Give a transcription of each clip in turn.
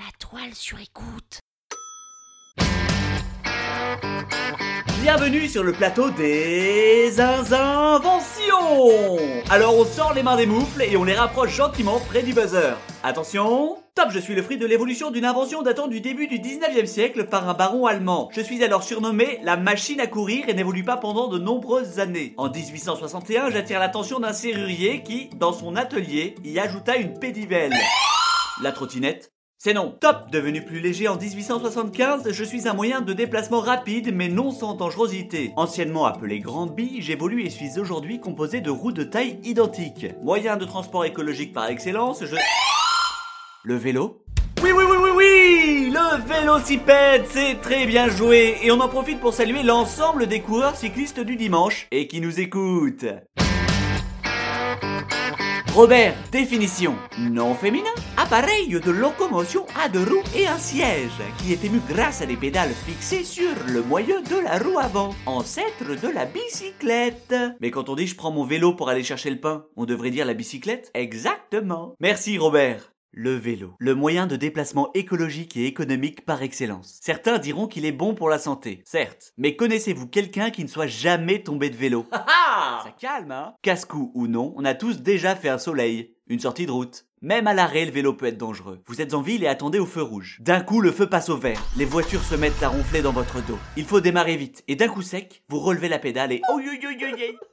La toile sur écoute. Bienvenue sur le plateau des inventions Alors on sort les mains des moufles et on les rapproche gentiment près du buzzer. Attention Top, je suis le fruit de l'évolution d'une invention datant du début du 19e siècle par un baron allemand. Je suis alors surnommé la machine à courir et n'évolue pas pendant de nombreuses années. En 1861, j'attire l'attention d'un serrurier qui, dans son atelier, y ajouta une pédivelle. La trottinette c'est non. Top Devenu plus léger en 1875, je suis un moyen de déplacement rapide mais non sans dangerosité. Anciennement appelé Grand Bi, j'évolue et suis aujourd'hui composé de roues de taille identique. Moyen de transport écologique par excellence, je... Le vélo oui, oui, oui, oui, oui Le vélocipède, c'est très bien joué Et on en profite pour saluer l'ensemble des coureurs cyclistes du dimanche et qui nous écoutent. Robert, définition. Non féminin. Appareil de locomotion à deux roues et un siège, qui est ému grâce à des pédales fixées sur le moyeu de la roue avant, ancêtre de la bicyclette. Mais quand on dit je prends mon vélo pour aller chercher le pain, on devrait dire la bicyclette? Exactement. Merci Robert. Le vélo, le moyen de déplacement écologique et économique par excellence. Certains diront qu'il est bon pour la santé, certes, mais connaissez-vous quelqu'un qui ne soit jamais tombé de vélo? Ça calme, hein? Casse-cou ou non, on a tous déjà fait un soleil, une sortie de route. Même à l'arrêt, le vélo peut être dangereux. Vous êtes en ville et attendez au feu rouge. D'un coup, le feu passe au vert. Les voitures se mettent à ronfler dans votre dos. Il faut démarrer vite. Et d'un coup sec, vous relevez la pédale et...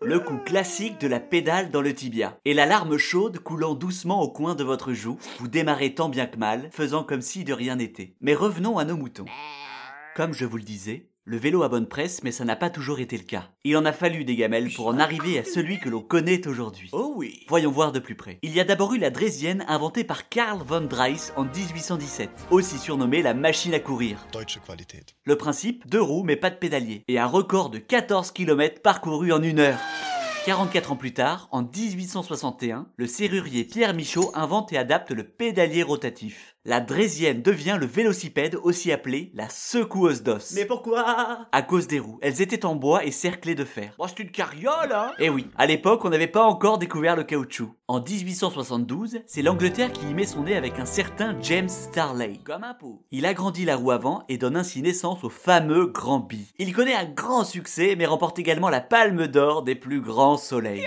Le coup classique de la pédale dans le tibia. Et la larme chaude coulant doucement au coin de votre joue, vous démarrez tant bien que mal, faisant comme si de rien n'était. Mais revenons à nos moutons. Comme je vous le disais, le vélo a bonne presse, mais ça n'a pas toujours été le cas. Il en a fallu des gamelles pour en arriver à celui que l'on connaît aujourd'hui. Oh oui Voyons voir de plus près. Il y a d'abord eu la Drésienne inventée par Karl von Drais en 1817, aussi surnommée la machine à courir. Deutsche Qualität. Le principe, deux roues mais pas de pédalier. Et un record de 14 km parcourus en une heure. 44 ans plus tard, en 1861, le serrurier Pierre Michaud invente et adapte le pédalier rotatif. La Drésienne devient le vélocipède, aussi appelé la secoueuse d'os. Mais pourquoi? À cause des roues. Elles étaient en bois et cerclées de fer. Bon, c'est une carriole, hein? Eh oui, à l'époque, on n'avait pas encore découvert le caoutchouc. En 1872, c'est l'Angleterre qui y met son nez avec un certain James Starley. Comme un pot. Il agrandit la roue avant et donne ainsi naissance au fameux Grand Bi. Il connaît un grand succès, mais remporte également la palme d'or des plus grands soleils.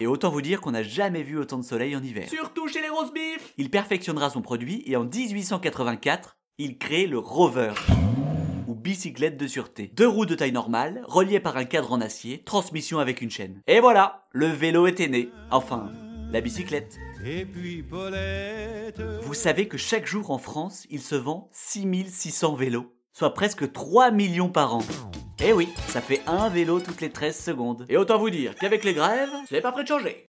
Et autant vous dire qu'on n'a jamais vu autant de soleil en hiver. Surtout chez les rose beef Il perfectionnera son produit et en 1884, il crée le Rover ou bicyclette de sûreté. Deux roues de taille normale, reliées par un cadre en acier, transmission avec une chaîne. Et voilà, le vélo était né. Enfin, la bicyclette. Vous savez que chaque jour en France, il se vend 6600 vélos, soit presque 3 millions par an. Eh oui, ça fait un vélo toutes les 13 secondes. Et autant vous dire qu'avec les grèves, c'est pas prêt de changer.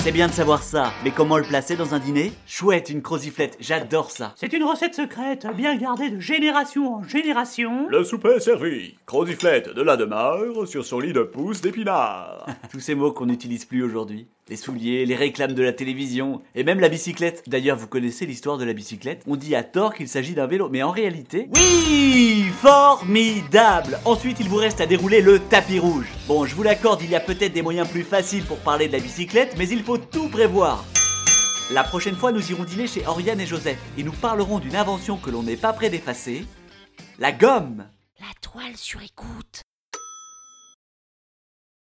C'est bien de savoir ça, mais comment le placer dans un dîner? Chouette, une croziflette, j'adore ça. C'est une recette secrète, bien gardée de génération en génération. Le souper est servi. Croziflette de la demeure sur son lit de pouce d'épinards. Tous ces mots qu'on n'utilise plus aujourd'hui. Les souliers, les réclames de la télévision, et même la bicyclette. D'ailleurs, vous connaissez l'histoire de la bicyclette On dit à tort qu'il s'agit d'un vélo, mais en réalité... Oui Formidable Ensuite, il vous reste à dérouler le tapis rouge. Bon, je vous l'accorde, il y a peut-être des moyens plus faciles pour parler de la bicyclette, mais il faut tout prévoir. La prochaine fois, nous irons dîner chez Oriane et Joseph, et nous parlerons d'une invention que l'on n'est pas prêt d'effacer, la gomme La toile sur écoute.